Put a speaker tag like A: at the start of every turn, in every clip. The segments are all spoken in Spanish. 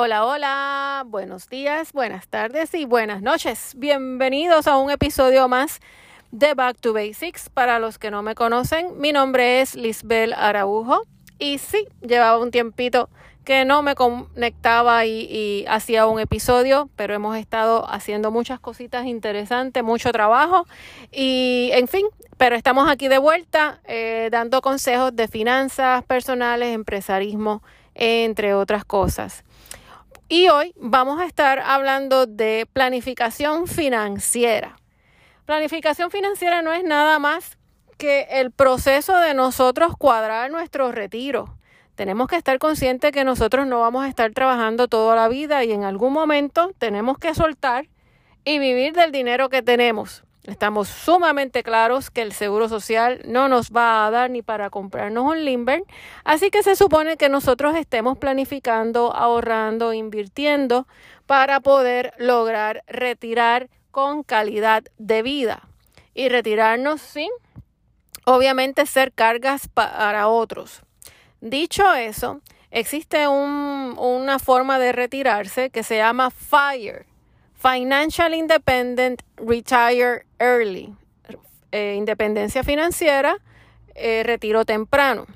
A: Hola, hola, buenos días, buenas tardes y buenas noches. Bienvenidos a un episodio más de Back to Basics. Para los que no me conocen, mi nombre es Lisbel Araujo y sí, llevaba un tiempito que no me conectaba y, hacía un episodio, pero hemos estado haciendo muchas cositas interesantes, mucho trabajo y en fin, pero estamos aquí de vuelta eh, dando consejos de finanzas personales, empresarismo, entre otras cosas. Y hoy vamos a estar hablando de planificación financiera. Planificación financiera no es nada más que el proceso de nosotros cuadrar nuestro retiro tenemos que estar conscientes que nosotros no vamos a estar trabajando toda la vida y en algún momento tenemos que soltar y vivir del dinero que tenemos. Estamos sumamente claros que el seguro social no nos va a dar ni para comprarnos un limber, así que se supone que nosotros estemos planificando, ahorrando, invirtiendo para poder lograr retirar con calidad de vida y retirarnos sin, obviamente, ser cargas para otros. Dicho eso, existe una forma de retirarse que se llama FIRE, Financial Independent Retire Early, eh, independencia financiera, eh, retiro temprano.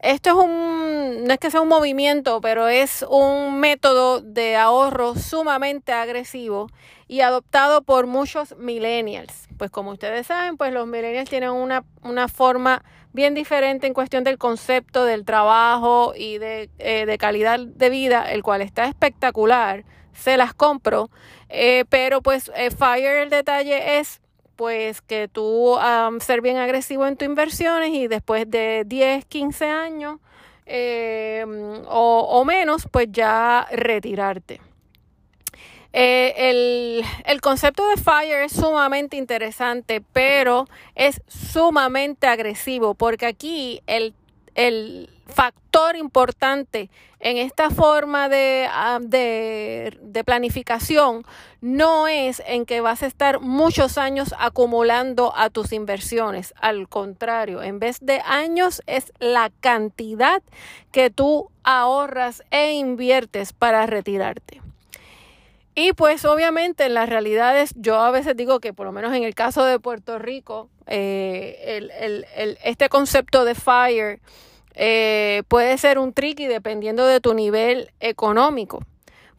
A: Esto es un, no es que sea un movimiento, pero es un método de ahorro sumamente agresivo y adoptado por muchos millennials. Pues como ustedes saben, pues los millennials tienen una, una forma bien diferente en cuestión del concepto del trabajo y de, eh, calidad de vida, el cual está espectacular, se las compro, eh, pero pues eh, Fire el detalle es pues que tú ser bien agresivo en tus inversiones y después de 10, 15 años o, o menos, pues ya retirarte. Eh, el, concepto de FIRE es sumamente interesante, pero es sumamente agresivo, porque aquí el, factor importante en esta forma ah, de, de, planificación no es en que vas a estar muchos años acumulando a tus inversiones. Al contrario, en vez de años es la cantidad que tú ahorras e inviertes para retirarte. Y pues obviamente en las realidades, yo a veces digo que por lo menos en el caso de Puerto Rico, eh, este concepto de FIRE eh, puede ser un tricky dependiendo de tu nivel económico.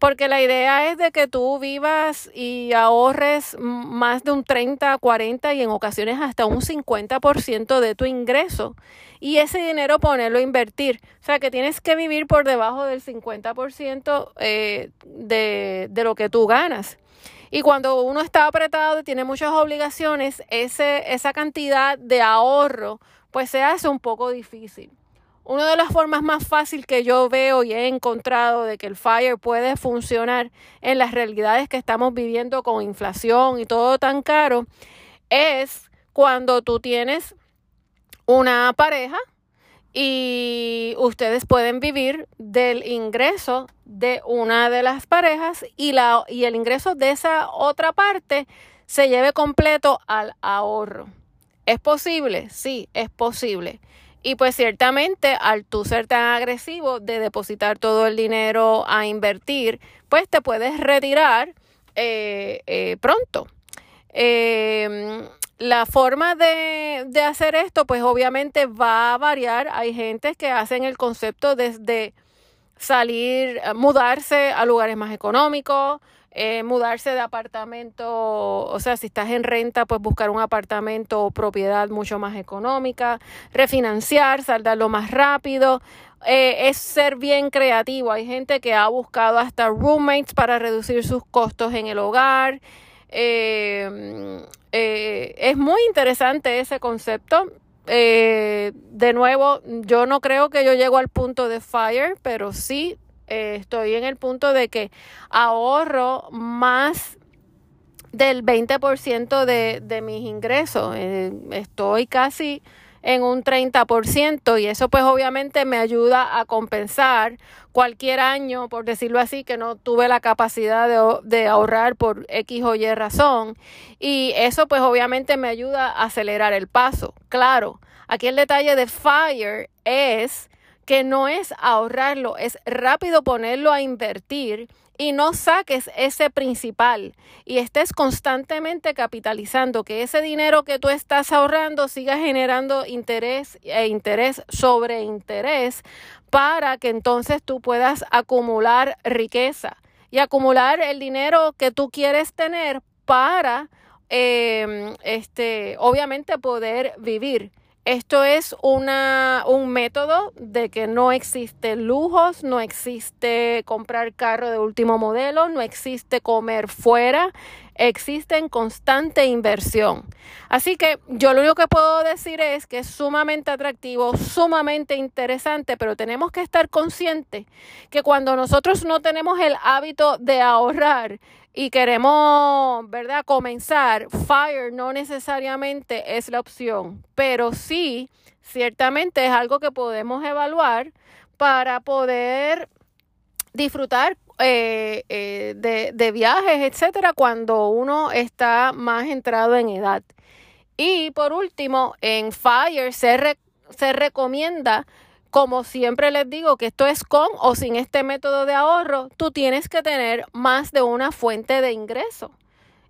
A: Porque la idea es de que tú vivas y ahorres más de un 30, 40 y en ocasiones hasta un 50% de tu ingreso. Y ese dinero ponerlo a invertir. O sea que tienes que vivir por debajo del 50% eh, de, lo que tú ganas. Y cuando uno está apretado y tiene muchas obligaciones, ese, esa cantidad de ahorro pues se hace un poco difícil. Una de las formas más fáciles que yo veo y he encontrado de que el FIRE puede funcionar en las realidades que estamos viviendo con inflación y todo tan caro es cuando tú tienes una pareja y ustedes pueden vivir del ingreso de una de las parejas y, la, y el ingreso de esa otra parte se lleve completo al ahorro. ¿Es posible? Sí, es posible. Y pues ciertamente al tú ser tan agresivo de depositar todo el dinero a invertir, pues te puedes retirar eh, eh, pronto. Em, la forma de, de, hacer esto, pues obviamente va a variar. Hay gente que hacen el concepto desde salir, mudarse a lugares más económicos, eh, mudarse de apartamento, o sea, si estás en renta, pues buscar un apartamento o propiedad mucho más económica, refinanciar, saldarlo más rápido. Eh, es ser bien creativo. Hay gente que ha buscado hasta roommates para reducir sus costos en el hogar. Eh, es muy interesante ese concepto. de nuevo, yo no creo que yo llego al punto de fire, pero sí eh, estoy en el punto de que ahorro más del 20% de, de mis ingresos. Eh, estoy casi en un 30% y eso pues obviamente me ayuda a compensar cualquier año, por decirlo así, que no tuve la capacidad de, de, ahorrar por X o Y razón y eso pues obviamente me ayuda a acelerar el paso. Claro, aquí el detalle de FIRE es que no es ahorrarlo, es rápido ponerlo a invertir y no saques ese principal y estés constantemente capitalizando, que ese dinero que tú estás ahorrando siga generando interés e interés sobre interés para que entonces tú puedas acumular riqueza y acumular el dinero que tú quieres tener para, eh, este, obviamente, poder vivir. Esto es una, un método de que no existe lujos, no existe comprar carro de último modelo, no existe comer fuera, existe en constante inversión. Así que yo lo único que puedo decir es que es sumamente atractivo, sumamente interesante, pero tenemos que estar conscientes que cuando nosotros no tenemos el hábito de ahorrar, y queremos, ¿verdad?, comenzar, FIRE no necesariamente es la opción, pero sí, ciertamente es algo que podemos evaluar para poder disfrutar eh, eh, de, viajes, etcétera, cuando uno está más entrado en edad. Y por último, en FIRE se, se recomienda como siempre les digo que esto es con o sin este método de ahorro, tú tienes que tener más de una fuente de ingreso.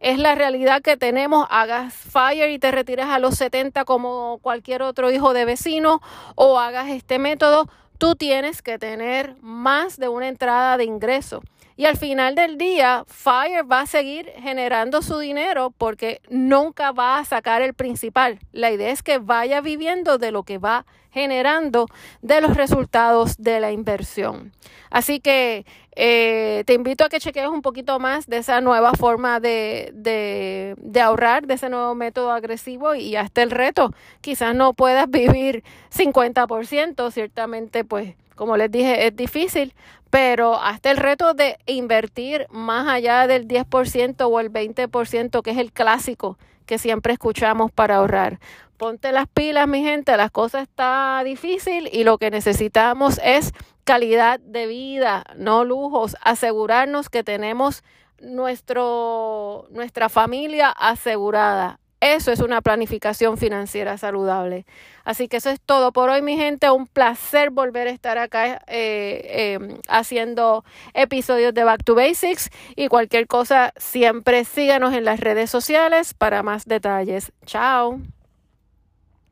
A: Es la realidad que tenemos, hagas fire y te retires a los 70 como cualquier otro hijo de vecino o hagas este método, tú tienes que tener más de una entrada de ingreso. Y al final del día, Fire va a seguir generando su dinero porque nunca va a sacar el principal. La idea es que vaya viviendo de lo que va generando de los resultados de la inversión. Así que eh, te invito a que chequees un poquito más de esa nueva forma de, de, de ahorrar, de ese nuevo método agresivo y hasta el reto. Quizás no puedas vivir 50%, ciertamente pues como les dije, es difícil, pero hasta el reto de invertir más allá del 10% o el 20%, que es el clásico que siempre escuchamos para ahorrar. Ponte las pilas, mi gente, las cosas está difícil y lo que necesitamos es calidad de vida, no lujos, asegurarnos que tenemos nuestro, nuestra familia asegurada. Eso es una planificación financiera saludable. Así que eso es todo por hoy, mi gente. Un placer volver a estar acá eh, em, haciendo episodios de Back to Basics. Y cualquier cosa, siempre síganos en las redes sociales para más detalles. Chao.